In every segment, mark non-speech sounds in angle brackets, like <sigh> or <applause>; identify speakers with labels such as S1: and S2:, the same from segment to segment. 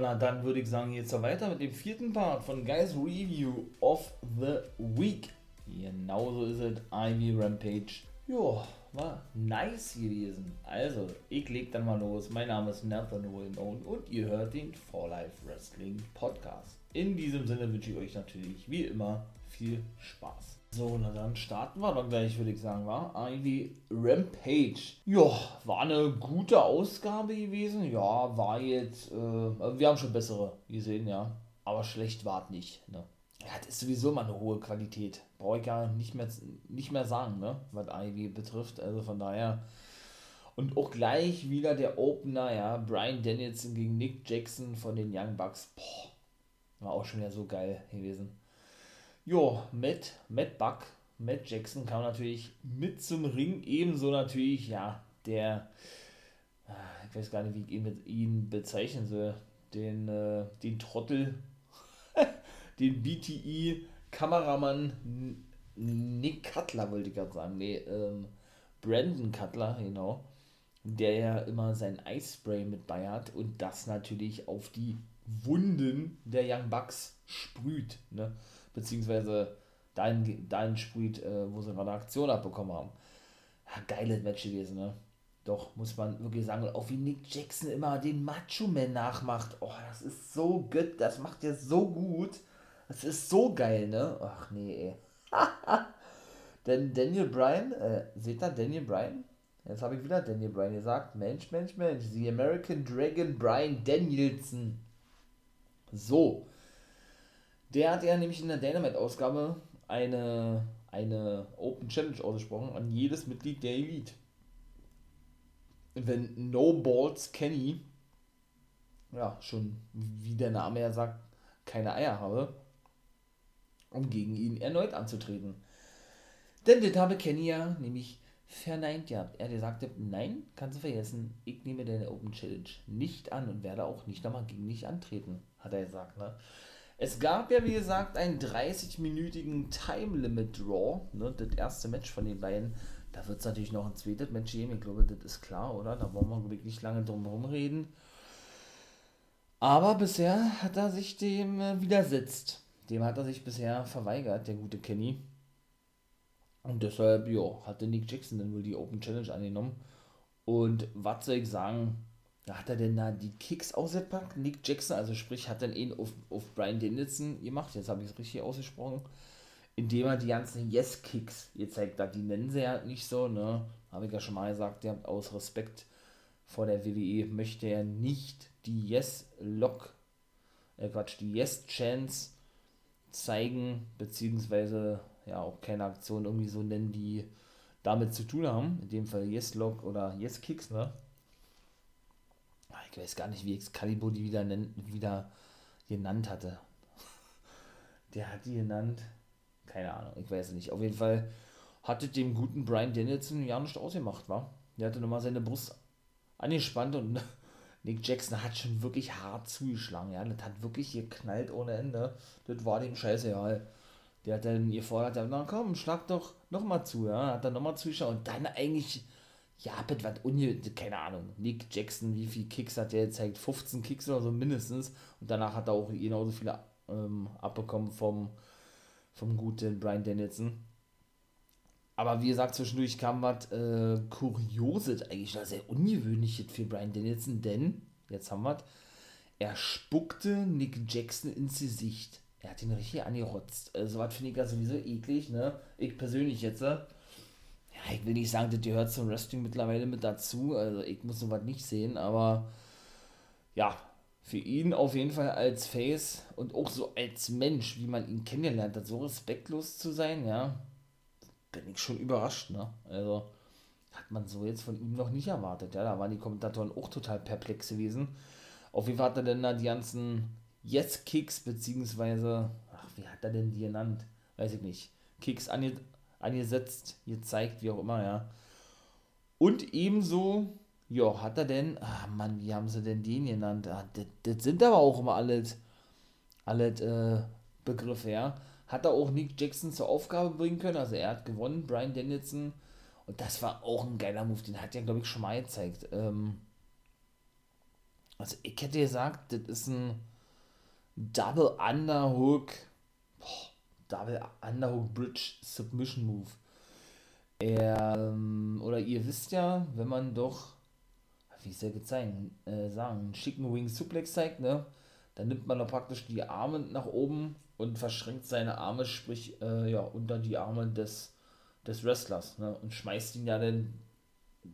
S1: na dann würde ich sagen, jetzt weiter mit dem vierten Part von Guys Review of the Week. Genauso ist es, Ivy Rampage. Jo, war nice gewesen. Also, ich leg dann mal los. Mein Name ist Nathan Wilmone und ihr hört den For Life Wrestling Podcast. In diesem Sinne wünsche ich euch natürlich wie immer viel Spaß. So, na dann starten wir doch gleich, würde ich sagen, war Ivy Rampage. Ja, war eine gute Ausgabe gewesen. Ja, war jetzt, äh, wir haben schon bessere gesehen, ja. Aber schlecht war es nicht, ne. Ja, das ist sowieso mal eine hohe Qualität. Brauche ich gar nicht mehr, nicht mehr sagen, ne, was Ivy betrifft. Also von daher. Und auch gleich wieder der Opener, ja, Brian Danielson gegen Nick Jackson von den Young Bucks. Boah, war auch schon wieder so geil gewesen. Jo, Matt, Matt Buck, Matt Jackson kam natürlich mit zum Ring. Ebenso natürlich, ja, der, ah, ich weiß gar nicht, wie ich ihn, ihn bezeichnen soll, den, äh, den Trottel, <laughs> den BTE-Kameramann Nick Cutler, wollte ich gerade sagen. Nee, ähm, Brandon Cutler, genau. Der ja immer sein Eispray mit bei hat und das natürlich auf die Wunden der Young Bucks sprüht. Ne? Beziehungsweise dahin, dahin sprüht, äh, wo sie gerade Aktion abbekommen haben. Ja, geiles Match gewesen, ne? Doch, muss man wirklich sagen, auch wie Nick Jackson immer den Macho-Man nachmacht. Oh, das ist so gut, das macht er so gut. Das ist so geil, ne? Ach nee, ey. <laughs> Denn Daniel Bryan, äh, seht ihr Daniel Bryan? Jetzt habe ich wieder Daniel Bryan gesagt. Mensch, Mensch, Mensch. The American Dragon Bryan Danielson. So. Der hat ja nämlich in der Dynamite-Ausgabe eine, eine Open Challenge ausgesprochen an jedes Mitglied der Elite. Wenn No Balls Kenny, ja, schon wie der Name ja sagt, keine Eier habe, um gegen ihn erneut anzutreten. Denn das habe Kenny ja nämlich verneint ja. Er sagte, nein, kannst du vergessen, ich nehme deine Open Challenge nicht an und werde auch nicht nochmal gegen dich antreten, hat er gesagt. Ne? Es gab ja, wie gesagt, einen 30-minütigen Time Limit Draw, ne, das erste Match von den beiden. Da wird es natürlich noch ein zweites Match geben, ich glaube, das ist klar, oder? Da wollen wir wirklich lange drum herum reden. Aber bisher hat er sich dem äh, widersetzt. Dem hat er sich bisher verweigert, der gute Kenny. Und deshalb, ja, hatte Nick Jackson dann wohl die Open Challenge angenommen. Und was soll ich sagen, da hat er denn da die Kicks ausgepackt? Nick Jackson, also sprich, hat dann ihn auf, auf Brian Danielson gemacht, jetzt habe ich es richtig ausgesprochen, indem er die ganzen Yes-Kicks gezeigt hat. Die nennen sie ja nicht so, ne? Habe ich ja schon mal gesagt, der aus Respekt vor der WWE möchte er nicht die Yes-Lock, äh Quatsch, die Yes-Chance zeigen, beziehungsweise ja auch keine Aktion irgendwie so nennen, die damit zu tun haben. In dem Fall Yes-Lock oder Yes-Kicks, ne? Ich weiß gar nicht, wie Excalibur die wieder, nennt, wieder genannt hatte. <laughs> Der hat die genannt, keine Ahnung, ich weiß es nicht. Auf jeden Fall hatte dem guten Brian Danielson ja nicht ausgemacht, war. Der hatte nochmal seine Brust angespannt und <laughs> Nick Jackson hat schon wirklich hart zugeschlagen, ja. Das hat wirklich geknallt ohne Ende. Das war dem scheiße, ja. Der hat dann gefordert, na komm, schlag doch nochmal zu, ja. Hat dann nochmal zugeschaut und dann eigentlich ja, bitte was unge keine Ahnung, Nick Jackson, wie viele Kicks hat der gezeigt? 15 Kicks oder so mindestens. Und danach hat er auch genauso viele ähm, abbekommen vom, vom guten Brian Danielson. Aber wie gesagt, zwischendurch kam was äh, Kurioses, eigentlich war sehr ungewöhnliches für Brian Danielson, denn, jetzt haben wir er spuckte Nick Jackson ins Gesicht. Er hat ihn richtig angerotzt. Also, was finde ich ja sowieso eklig, ne? Ich persönlich jetzt, äh, ja, ich will nicht sagen, das gehört zum Wrestling mittlerweile mit dazu. Also ich muss sowas nicht sehen, aber ja, für ihn auf jeden Fall als Face und auch so als Mensch, wie man ihn kennengelernt hat, so respektlos zu sein, ja, bin ich schon überrascht, ne? Also hat man so jetzt von ihm noch nicht erwartet, ja, da waren die Kommentatoren auch total perplex gewesen. Auf jeden Fall hat er denn da die ganzen Yes-Kicks, beziehungsweise, ach, wie hat er denn die genannt? Weiß ich nicht. Kicks ange angesetzt, gezeigt, wie auch immer, ja. Und ebenso, ja, hat er denn, ah Mann, wie haben sie denn den genannt? Ah, das, sind aber auch immer alles, äh, Begriffe, ja. Hat er auch Nick Jackson zur Aufgabe bringen können, also er hat gewonnen, Brian Danielson. Und das war auch ein geiler Move, den hat er, glaube ich, schon mal gezeigt. Ähm, Also ich hätte gesagt, das ist ein Double Underhook, boah, Double Underhook Bridge Submission Move. Ähm, oder ihr wisst ja, wenn man doch, wie soll ich zeigen, äh, sagen, einen schicken Wing Suplex zeigt, ne, dann nimmt man doch praktisch die Arme nach oben und verschränkt seine Arme, sprich, äh, ja, unter die Arme des, des Wrestlers, ne, und schmeißt ihn ja dann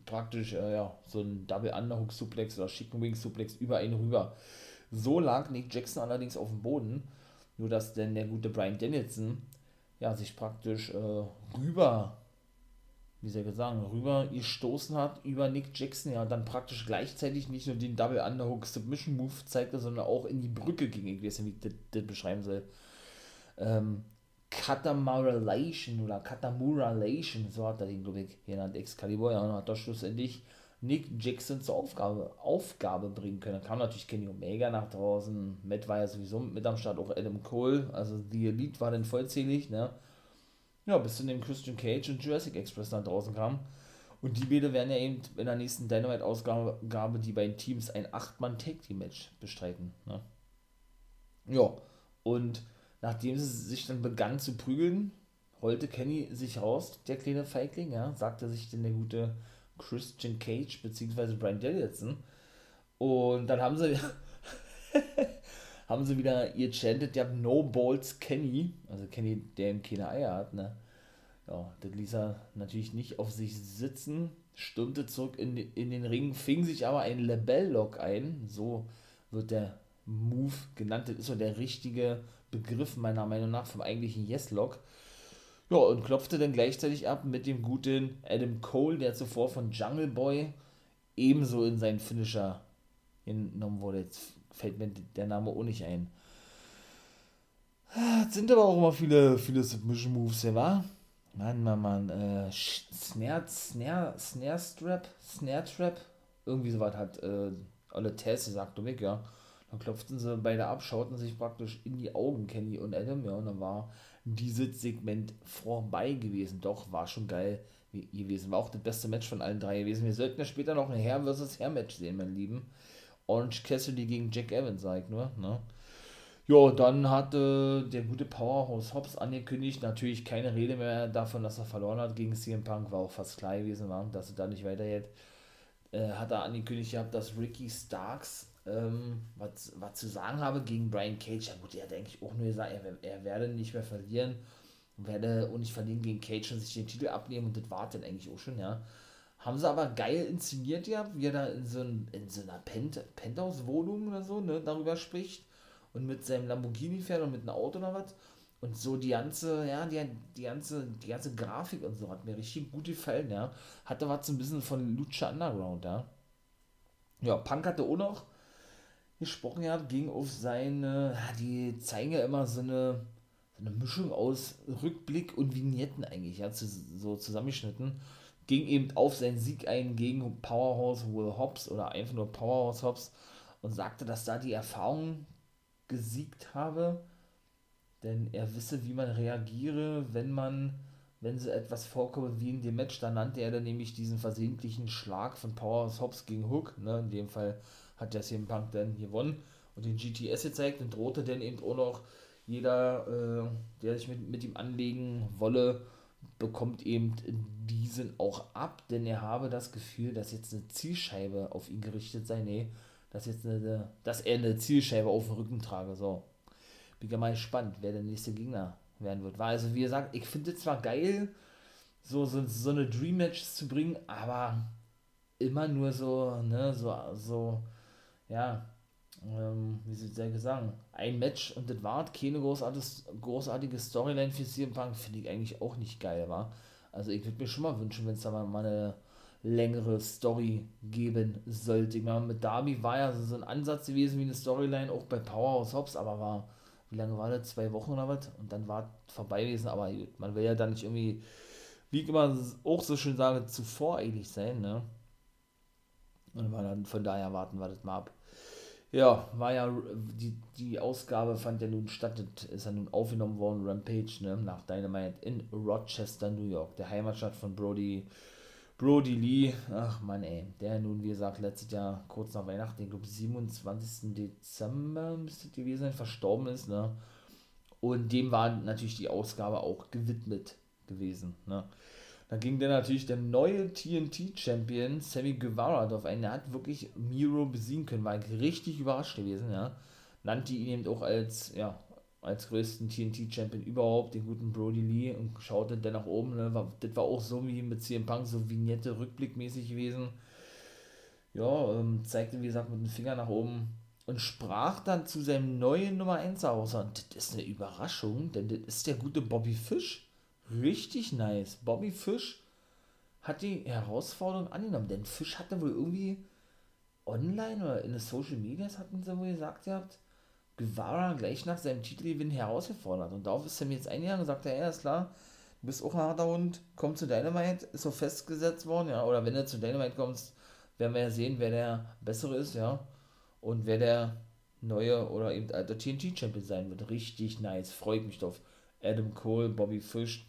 S1: praktisch, äh, ja, so ein Double Underhook Suplex oder Chicken Wing Suplex über ihn rüber. So lag Nick Jackson allerdings auf dem Boden, nur dass denn der gute Brian Danielson ja sich praktisch äh, rüber, wie soll ich sagen, rüber gestoßen hat über Nick Jackson, ja, dann praktisch gleichzeitig nicht nur den Double Underhook Submission Move zeigte, sondern auch in die Brücke ging, ich weiß nicht, wie ich das, beschreiben soll. Ähm, Katamuralation oder Katamuralation, so hat er den, glaube ich, genannt, Excalibur, ja, und hat da schlussendlich Nick Jackson zur Aufgabe, Aufgabe bringen können. Dann kam natürlich Kenny Omega nach draußen, Matt war ja sowieso mit am Start, auch Adam Cole, also die Elite war dann vollzählig, ne? Ja, bis zu dem Christian Cage und Jurassic Express nach draußen kam. Und die beide werden ja eben in der nächsten Dynamite-Ausgabe die beiden Teams ein 8-Mann-Tag-Team-Match bestreiten. Ne? Ja, und nachdem sie sich dann begann zu prügeln, rollte Kenny sich raus, der kleine Feigling, ja, sagte sich denn der gute Christian Cage bzw. Brian Danielson. Und dann haben sie <laughs> haben sie wieder ihr chanted, der No Balls Kenny, also Kenny, der ihm keine Eier hat, ne? Ja, das ließ er natürlich nicht auf sich sitzen, stürmte zurück in, in den Ring, fing sich aber ein Lebell-Lock ein, so wird der Move genannt, das ist so der richtige Begriff meiner Meinung nach vom eigentlichen Yes-Lock. Ja, und klopfte dann gleichzeitig ab mit dem guten Adam Cole, der zuvor von Jungle Boy ebenso in seinen Finisher genommen wurde. Jetzt fällt mir der Name auch nicht ein. Es sind aber auch immer viele, viele Submission Moves, ja, wa? Mann, Mann, Mann. Äh, Snare, Snare, Snare Strap, Snare Trap, irgendwie sowas hat äh, alle Tess gesagt, weg, ja. Dann klopften sie beide ab, schauten sich praktisch in die Augen, Kenny und Adam, ja, und dann war dieses Segment vorbei gewesen. Doch, war schon geil gewesen. War auch das beste Match von allen drei gewesen. Wir sollten ja später noch ein Herr vs. Herr Match sehen, mein Lieben. Orange Cassidy gegen Jack Evans, sag ich nur, ne? Ja, dann hatte der gute Powerhouse Hobbs angekündigt, natürlich keine Rede mehr davon, dass er verloren hat gegen CM Punk, war auch fast klar gewesen, war, dass er da nicht weitergeht. Äh, hat er angekündigt gehabt, dass Ricky Starks ähm, was, was zu sagen habe gegen Brian Cage. Ja gut, er hat eigentlich auch nur gesagt, er, er werde nicht mehr verlieren, werde auch nicht verlieren gegen Cage und sich den Titel abnehmen und das war dann eigentlich auch schon, ja. Haben sie aber geil inszeniert, ja, wie er da in so, ein, in so einer Pent Penthouse-Wohnung oder so, ne, darüber spricht und mit seinem Lamborghini fährt und mit einem Auto oder was. Und so die ganze, ja, die, die ganze, die ganze Grafik und so hat mir richtig gut gefallen, ja. Hatte was so ein bisschen von Lucha Underground, ja. Ja, Punk hatte auch noch gesprochen hat, ging auf seine, die zeigen ja immer so eine, so eine Mischung aus Rückblick und Vignetten eigentlich, ja, so zusammengeschnitten. Ging eben auf seinen Sieg ein gegen Powerhouse Will Hobbs oder einfach nur Powerhouse Hobbs und sagte, dass da die Erfahrung gesiegt habe, denn er wisse, wie man reagiere, wenn man, wenn so etwas vorkomme wie in dem Match, da nannte er dann nämlich diesen versehentlichen Schlag von Powerhouse Hobbs gegen Hook, ne, in dem Fall hat der CM Punk dann gewonnen und den GTS gezeigt und drohte dann eben auch noch jeder, äh, der sich mit, mit ihm anlegen wolle, bekommt eben diesen auch ab, denn er habe das Gefühl, dass jetzt eine Zielscheibe auf ihn gerichtet sei. Nee, dass, jetzt eine, dass er eine Zielscheibe auf dem Rücken trage. So. Bin ja mal gespannt, wer der nächste Gegner werden wird. War also, wie gesagt, ich finde es zwar geil, so, so, so eine Dream Match zu bringen, aber immer nur so, ne, so, so ja, ähm, wie soll ich sagen, ein Match und das war keine großartige, großartige Storyline für CM Punk, finde ich eigentlich auch nicht geil, war. Also ich würde mir schon mal wünschen, wenn es da mal, mal eine längere Story geben sollte. Ich meine, mit Darby war ja so ein Ansatz gewesen wie eine Storyline, auch bei Powerhouse Hobbs, aber war, wie lange war das? Zwei Wochen oder was? Und dann war es vorbei gewesen, aber man will ja dann nicht irgendwie, wie ich immer auch so schön sage, zu voreilig sein, ne? Und dann von daher warten wir das mal ab. Ja, war ja, die, die Ausgabe fand ja nun statt, ist ja nun aufgenommen worden, Rampage, ne, nach Dynamite in Rochester, New York, der Heimatstadt von Brody, Brody Lee, ach man ey, der nun, wie gesagt, letztes Jahr kurz nach Weihnachten, ich glaube 27. Dezember müsste gewesen sein, verstorben ist, ne? Und dem war natürlich die Ausgabe auch gewidmet gewesen, ne? Da ging dann natürlich der neue TNT-Champion Sammy Guevara drauf ein. Der hat wirklich Miro besiegen können, war richtig überrascht gewesen, ja. Nannte ihn eben auch als, ja, als größten TNT-Champion überhaupt, den guten Brody Lee und schaute dann nach oben. Ne? War, das war auch so wie mit CM Punk, so Vignette rückblickmäßig gewesen. Ja, ähm, zeigte wie gesagt mit dem Finger nach oben und sprach dann zu seinem neuen Nummer 1 aus. Und das ist eine Überraschung, denn das ist der gute Bobby Fish. Richtig nice. Bobby Fish hat die Herausforderung angenommen, denn Fish hatte wohl irgendwie online oder in den Social Medias hatten sie wohl gesagt gehabt, Guevara gleich nach seinem Titelgewinn herausgefordert. Und darauf ist Sam jetzt eingegangen und sagte, ja, ist klar, du bist auch ein harter Hund, komm zu Dynamite, ist so festgesetzt worden, ja, oder wenn du zu Dynamite kommst, werden wir ja sehen, wer der bessere ist, ja, und wer der neue oder eben alter TNT-Champion sein wird. Richtig nice, freut mich drauf. Adam Cole, Bobby Fish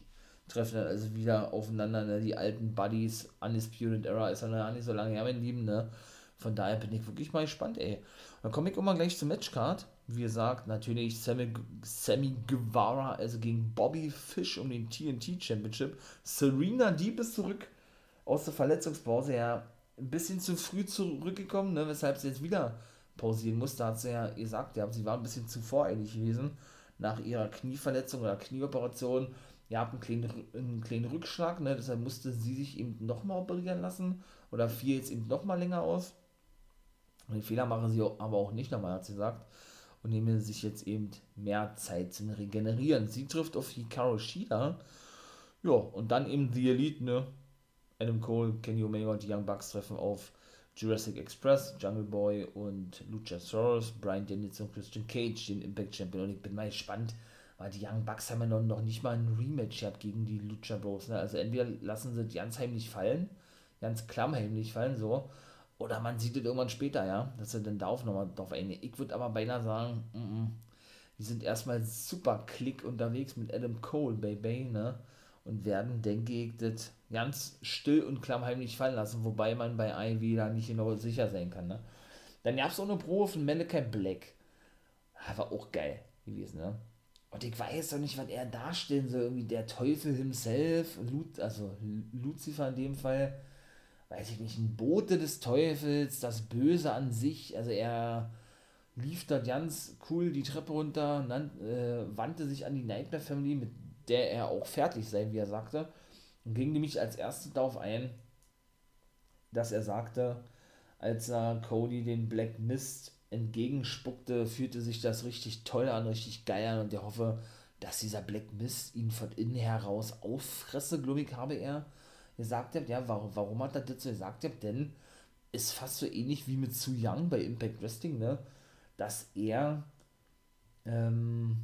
S1: treffen dann also wieder aufeinander, ne? die alten Buddies, Undisputed Era ist ja nicht so lange her, mein Lieben, ne, von daher bin ich wirklich mal gespannt, ey. Dann komme ich immer gleich zur Matchcard. Wie gesagt, natürlich Sammy, Sammy Guevara, also gegen Bobby Fish um den TNT Championship. Serena Deep ist zurück aus der Verletzungspause. Ja, ein bisschen zu früh zurückgekommen, ne, weshalb sie jetzt wieder pausieren musste. Hat sie ja gesagt, ja, sie war ein bisschen zu voreilig gewesen nach ihrer Knieverletzung oder Knieoperation. Ihr habt einen kleinen, einen kleinen Rückschlag, ne, deshalb musste sie sich eben nochmal operieren lassen oder fiel jetzt eben nochmal länger aus. Den Fehler machen sie aber auch nicht nochmal, hat sie gesagt und nehmen sich jetzt eben mehr Zeit zum Regenerieren. Sie trifft auf Hikaru Shida. Ja, und dann eben die Elite, ne? Adam Cole, Kenny Omega und die Young Bucks treffen auf Jurassic Express, Jungle Boy und Luchasaurus, Brian Danielson und Christian Cage, den Impact Champion. Und ich bin mal gespannt, weil die Young Bucks haben ja noch, nicht mal ein Rematch gehabt gegen die Lucha Bros. Ne? Also entweder lassen sie ganz heimlich fallen, ganz klammheimlich fallen, so, oder man sieht es irgendwann später, ja, dass er dann darauf nochmal drauf eingeht. Ich würde aber beinahe sagen, mm -mm, die sind erstmal super klick unterwegs mit Adam Cole, Baby, ne? Und werden, denke ich, das ganz still und klammheimlich fallen lassen, wobei man bei Ivy da nicht genau sicher sein kann, ne? Dann gab es auch eine Probe von Malachi Black. Ah, war auch geil gewesen, ne? Und ich weiß doch nicht, was er darstellen soll. Irgendwie der Teufel himself, also Lucifer in dem Fall weiß ich nicht, ein Bote des Teufels, das Böse an sich. Also er lief da ganz cool die Treppe runter, nannt, äh, wandte sich an die Nightmare Family, mit der er auch fertig sei, wie er sagte, und ging nämlich als erstes darauf ein, dass er sagte, als er Cody den Black Mist entgegenspuckte, fühlte sich das richtig toll an, richtig geil an und er hoffe, dass dieser Black Mist ihn von innen heraus auffresse, glaube ich, habe er gesagt. Ja, warum, warum hat er das so gesagt? Denn ist fast so ähnlich wie mit Su Young bei Impact Wrestling, ne, dass er, ähm,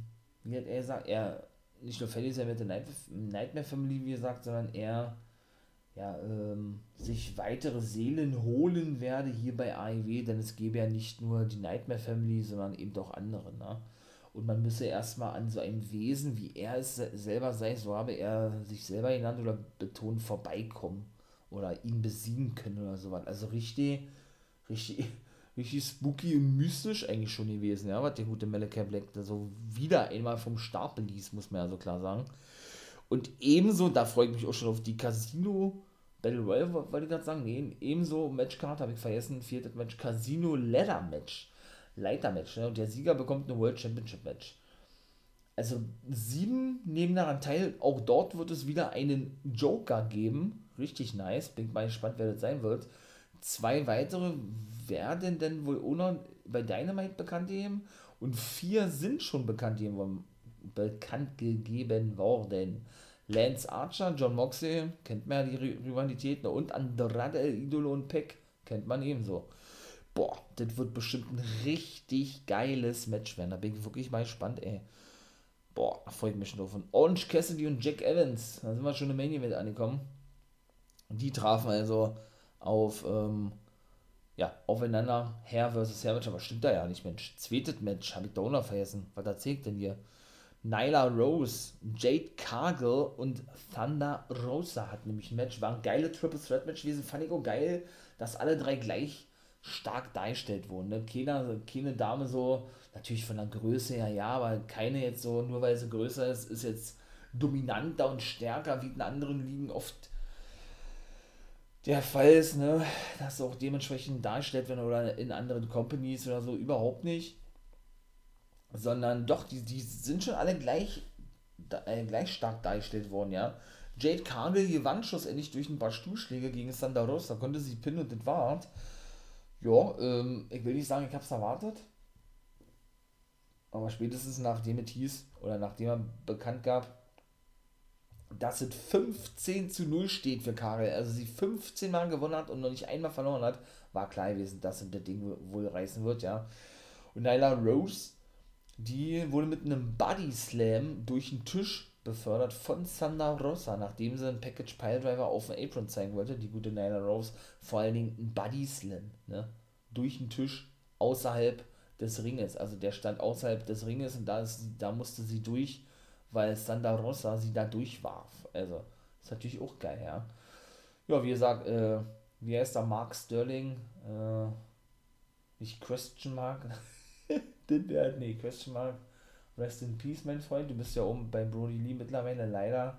S1: wie hat er gesagt, er nicht nur sein mit der Nightmare Family, wie gesagt, sondern er ja, ähm, sich weitere Seelen holen werde hier bei AEW, denn es gäbe ja nicht nur die Nightmare Family, sondern eben auch andere, ne? und man müsse erstmal an so einem Wesen, wie er es selber sei, so habe er sich selber genannt oder betont, vorbeikommen oder ihn besiegen können oder sowas. Also richtig, richtig, <laughs> richtig spooky und mystisch eigentlich schon gewesen, ja, was der gute Malachi Black da so wieder einmal vom Stapel ließ, muss man ja so klar sagen. Und ebenso, da freue ich mich auch schon auf die Casino Battle Royale, wollte ich gerade sagen, nee, ebenso Matchcard habe ich vergessen, viertes Match, Casino Leather Match. Leitermatch. Ne? Und der Sieger bekommt ein World Championship Match. Also sieben nehmen daran teil. Auch dort wird es wieder einen Joker geben. Richtig nice. Bin mal gespannt, wer das sein wird. Zwei weitere werden denn wohl noch bei Dynamite bekannt geben. Und vier sind schon bekannt gegeben, bekannt gegeben worden. Lance Archer, John Moxley, kennt man ja die Rivalitäten. Und Andrade, Idolo und Peck kennt man ebenso boah, das wird bestimmt ein richtig geiles Match werden. Da bin ich wirklich mal gespannt, ey. Boah, da freue ich mich schon drauf. Und Orange Cassidy und Jack Evans, da sind wir schon im Main Event angekommen. Die trafen also auf, ähm, ja, aufeinander, Herr versus Herr Match, aber stimmt da ja nicht, Mensch. Zweites Match, habe ich da auch noch vergessen. Was erzählt denn hier? Nyla Rose, Jade Cargill und Thunder Rosa hatten nämlich ein Match. War ein geiles Triple Threat Match gewesen. Fand ich auch geil, dass alle drei gleich stark dargestellt wurden. Ne? Keine, keine Dame so, natürlich von der Größe her, ja, aber keine jetzt so, nur weil sie größer ist, ist jetzt dominanter und stärker wie in anderen Ligen oft der Fall ist, ne, dass auch dementsprechend dargestellt werden oder in anderen Companies oder so überhaupt nicht. Sondern doch, die, die sind schon alle gleich, äh, gleich stark dargestellt worden, ja. Jade Cargill gewann schlussendlich durch ein paar Stuhlschläge gegen Sandra Ross, da konnte sie pinnen und das war Ja, ähm, ich will nicht sagen, ich hab's erwartet. Aber spätestens nachdem es hieß, oder nachdem er bekannt gab, dass es 15 zu 0 steht für Karel, also sie 15 Mal gewonnen hat und noch nicht einmal verloren hat, war klar gewesen, dass sie das Ding wohl reißen wird, ja. Und Nyla Rose, die wurde mit einem Body Slam durch den Tisch befördert von Sandra Rosa, nachdem sie einen Package Piledriver auf dem Apron zeigen wollte, die gute Nyla Rose, vor allen Dingen ein Body Slam, ne, durch den Tisch außerhalb des Ringes, also der stand außerhalb des Ringes und da, ist, da musste sie durch weil Sandra Rosa sie da durchwarf. Also, ist natürlich auch geil, ja. Ja, wie gesagt, äh, wie heißt der Mark Sterling? Äh, nicht Christian Mark? <laughs> nee, Christian Mark. Rest in Peace, mein Freund. Du bist ja oben bei Brody Lee mittlerweile leider.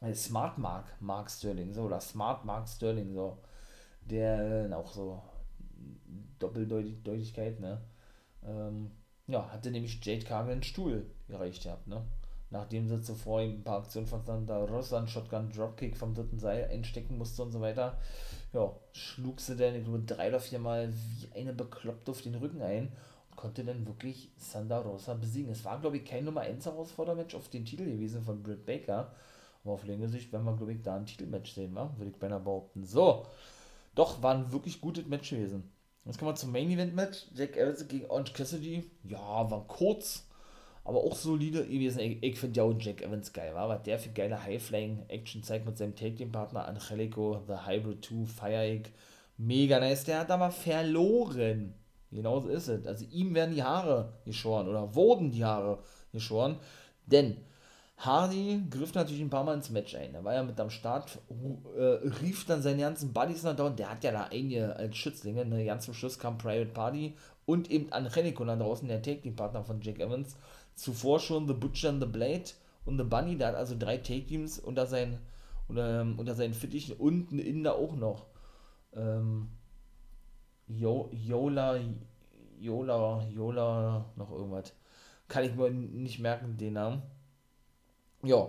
S1: Äh, Smart Mark, Mark Sterling, so, oder Smart Mark Sterling, so. Der äh, auch so Doppeldeutigkeit, ne? Ähm, ja, hatte nämlich Jade Cargill einen Stuhl gereicht gehabt, ne? Nachdem sie zuvor ein paar Aktionen von Santa Rosa, einen Shotgun Dropkick vom dritten Seil einstecken musste und so weiter, ja, schlug sie dann, ich glaube, drei oder vier Mal wie eine Bekloppte auf den Rücken ein konnte dann wirklich Santa Rosa besiegen. Es war, glaube ich, kein Nummer 1 Herausfordermatch auf den Titel gewesen von Britt Baker, aber auf längere Sicht werden wir, glaube ich, da ein Titelmatch sehen, wa? würde ich beinahe behaupten. So, doch, war ein wirklich gutes Match gewesen. Jetzt kommen wir zum Main Event Match. Jack Evans gegen Orange Cassidy. Ja, war kurz, aber auch solide gewesen. Ich, ich finde ja auch Jack Evans geil, war, was der für geile High-Flying-Action zeigt mit seinem Take-Team-Partner Angelico, The Hybrid 2, Fire Mega nice. Der hat aber verloren. Genauso ist es. Also ihm werden die Haare geschoren oder wurden die Haare geschoren. Denn Hardy griff natürlich ein paar Mal ins Match ein. Er war ja mit am Start, äh, rief dann seine ganzen Buddies nach da der hat ja da einige als Schützlinge. Ne? Ganz zum Schluss kam Private Party und eben Angelico da draußen, der Take-Team-Partner von Jack Evans. Zuvor schon The Butcher and the Blade und The Bunny, der hat also drei Take-Teams unter, unter, ähm, unter seinen Fittichen und ein Inder auch noch. Ähm, Yola, Yola, Yola, noch irgendwas. Kann ich mir nicht merken, den Namen. Ja,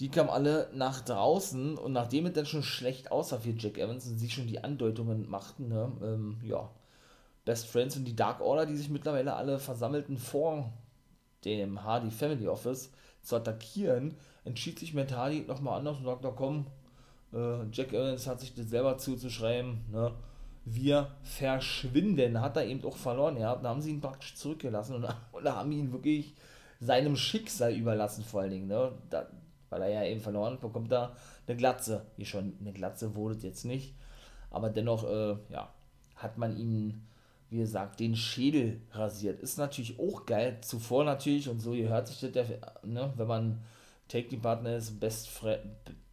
S1: die kamen alle nach draußen und nachdem es dann schon schlecht aussah für Jack Evans und sie schon die Andeutungen machten, ne, ähm, ja, Best Friends und die Dark Order, die sich mittlerweile alle versammelten vor dem Hardy Family Office zu attackieren, entschied sich Matt Hardy nochmal anders und sagte, komm, äh, Jack Evans hat sich das selber zuzuschreiben, ne, wir verschwinden, hat er eben auch verloren, ja, da haben sie ihn praktisch zurückgelassen und, <laughs> und haben ihn wirklich seinem Schicksal überlassen, vor allen Dingen, ne? Da, weil er ja eben verloren bekommt da eine Glatze. Wie schon, eine Glatze wurde jetzt nicht. Aber dennoch, äh, ja, hat man ihm, wie gesagt, den Schädel rasiert. Ist natürlich auch geil. Zuvor natürlich, und so hört sich das, der, ne, wenn man Take-Team-Partner ist, Best, Fre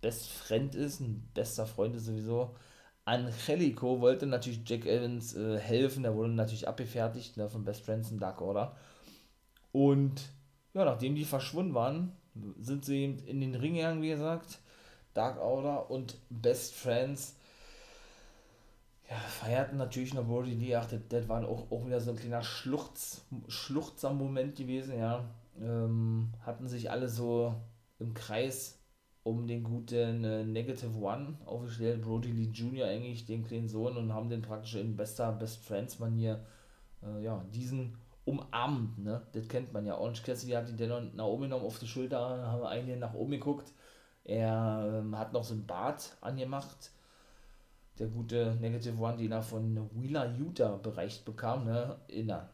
S1: Best Friend ist, ein bester Freund ist sowieso. Angelico wollte natürlich Jack Evans äh, helfen, der wurde natürlich abgefertigt ne, von Best Friends in Dark Order. Und ja, nachdem die verschwunden waren, sind sie in den Ring gegangen, wie gesagt. Dark Order und Best Friends ja, feierten natürlich noch Brody Lee. Ach, das, das war auch, auch wieder so ein kleiner Schluchz, Schluchzer-Moment gewesen, ja. Ähm, hatten sich alle so im Kreis um den guten äh, Negative One aufgestellt. Brody Lee Jr. eigentlich, den kleinen Sohn, und haben den praktisch in bester Best Friends-Manier äh, ja, diesen umarmt, ne? Das kennt man ja. Orange Cassidy hat ihn dann nach oben genommen auf die Schulter, haben einige nach oben geguckt. Er ähm, hat noch so ein Bart angemacht. Der gute Negative One, den er von Wheeler Utah bereicht bekam, ne? In der,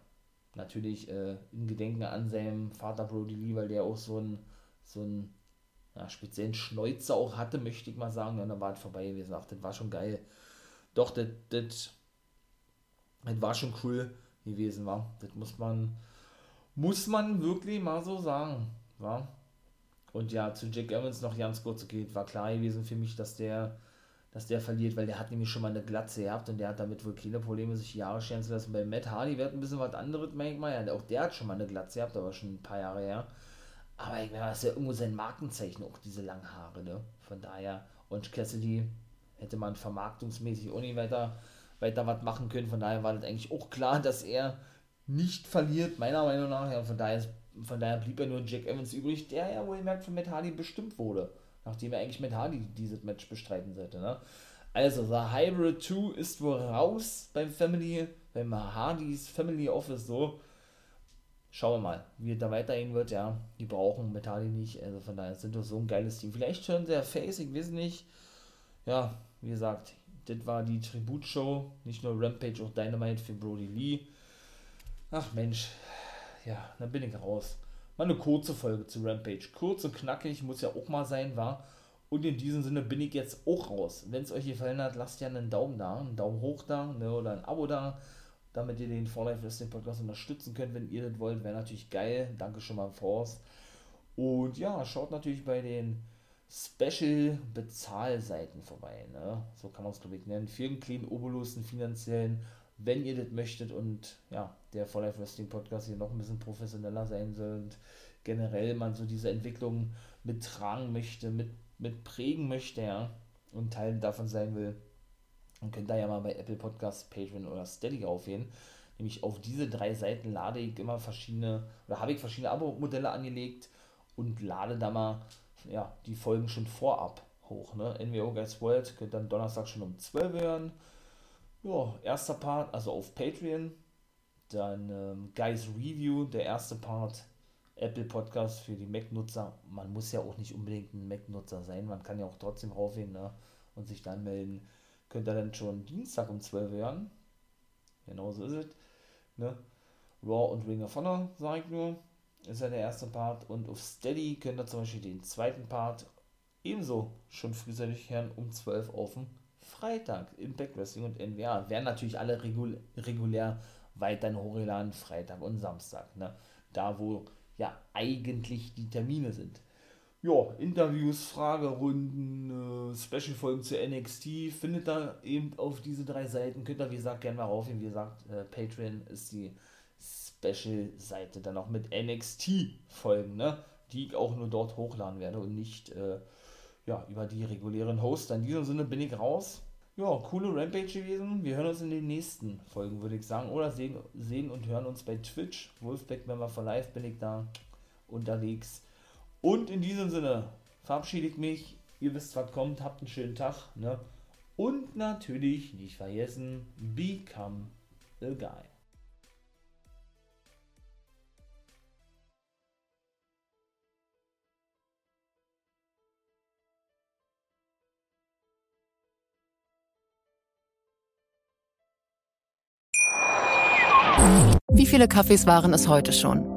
S1: natürlich äh, in Gedenken an seinem Vater Brody Lee, weil der auch so ein so ein ja, speziellen Schnäuzer auch hatte, möchte ich mal sagen. Dann war es vorbei gewesen. Ach, das war schon geil. Doch, das, das, das war schon cool gewesen war. Das muss man Muss man wirklich mal so sagen. Ja? Und ja, zu Jack Evans noch ganz kurz geht, war klar gewesen für mich, dass der, dass der verliert, weil der hat nämlich schon mal eine Glatze gehabt und der hat damit wohl keine Probleme, sich Jahre scheren zu lassen. Bei Matt Hardy wird ein bisschen was anderes, manchmal. Ja, auch der hat schon mal eine Glatze gehabt, aber schon ein paar Jahre her. Aber ich meine, das ist ja irgendwo sein Markenzeichen, auch diese langen Haare, ne? Von daher, und Cassidy hätte man vermarktungsmäßig nicht weiter, weiter was machen können. Von daher war das eigentlich auch klar, dass er nicht verliert, meiner Meinung nach. Ja, von daher, von daher blieb er nur Jack Evans übrig, der ja wohl merkt von Matt Hardy bestimmt wurde. Nachdem er eigentlich Matt Hardy dieses Match bestreiten sollte, ne? Also, The Hybrid 2 ist wohl raus beim Family, beim Hardys Family Office so. Schauen wir mal, wie es da weitergehen wird, ja. Die brauchen Metalli nicht, also von daher sind das so ein geiles Team. Vielleicht sie ja Face, ich weiß nicht. Ja, wie gesagt, das war die Tributshow, nicht nur Rampage, auch Dynamite für Brody Lee. Ach Mensch, ja, dann bin ich raus. Mal eine kurze Folge zu Rampage. Kurz und knackig, muss ja auch mal sein, war. Und in diesem Sinne bin ich jetzt auch raus. Wenn es euch gefallen hat, lasst ja einen Daumen da, einen Daumen hoch da ne, oder ein Abo da damit ihr den For Life Wrestling Podcast unterstützen könnt, wenn ihr das wollt. Wäre natürlich geil. Danke schon mal im. Und ja, schaut natürlich bei den Special Bezahlseiten vorbei. Ne? So kann man es, glaube ich, nennen. Für einen kleinen Obolus, finanziellen, wenn ihr das möchtet und ja, der For Life Wrestling Podcast hier noch ein bisschen professioneller sein soll und generell man so diese Entwicklung mittragen möchte, mit, mit prägen möchte, ja, und Teil davon sein will und könnt da ja mal bei Apple Podcasts, Patreon oder Steady aufgehen. Nämlich auf diese drei Seiten lade ich immer verschiedene, oder habe ich verschiedene Abo-Modelle angelegt und lade da mal ja, die Folgen schon vorab hoch. Ne? NWO Guys World könnt dann Donnerstag schon um 12 hören. Ja, erster Part, also auf Patreon. Dann ähm, Guys Review, der erste Part. Apple Podcast für die Mac-Nutzer. Man muss ja auch nicht unbedingt ein Mac-Nutzer sein, man kann ja auch trotzdem raufgehen ne? und sich dann melden könnt ihr dann schon Dienstag um 12 hören. Genau so ist es. Ne? Raw und Ring of Honor, sage ich nur, ist ja der erste Part. Und auf Steady könnt ihr zum Beispiel den zweiten Part ebenso schon frühzeitig hören um 12 auf dem Freitag. Impact Wrestling und NWA. Werden natürlich alle regul regulär weiterhin hochgeladen, Freitag und Samstag. Ne? Da, wo ja eigentlich die Termine sind ja, Interviews, Fragerunden, äh, Special-Folgen zu NXT findet ihr eben auf diese drei Seiten. Könnt ihr, wie gesagt, gerne mal raufgehen. Wie gesagt, äh, Patreon ist die Special-Seite dann auch mit NXT-Folgen, ne? die ich auch nur dort hochladen werde und nicht äh, ja, über die regulären Hosts. In diesem Sinne bin ich raus. Ja, coole Rampage gewesen. Wir hören uns in den nächsten Folgen, würde ich sagen. Oder sehen, sehen und hören uns bei Twitch. Wolfpack Member for Life bin ich da unterwegs. Und in diesem Sinne verabschiede ich mich. Ihr wisst, was kommt. Habt einen schönen Tag. Ne? Und natürlich nicht vergessen, become a guy.
S2: Wie viele Kaffees waren es heute schon?